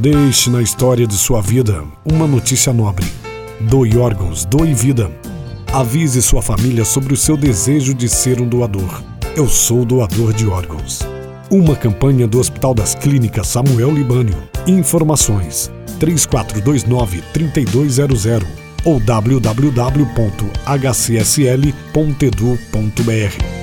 Deixe na história de sua vida uma notícia nobre. Doe órgãos, doe vida. Avise sua família sobre o seu desejo de ser um doador. Eu sou doador de órgãos. Uma campanha do Hospital das Clínicas Samuel Libânio. Informações 3429 3200 ou www.hcsl.edu.br.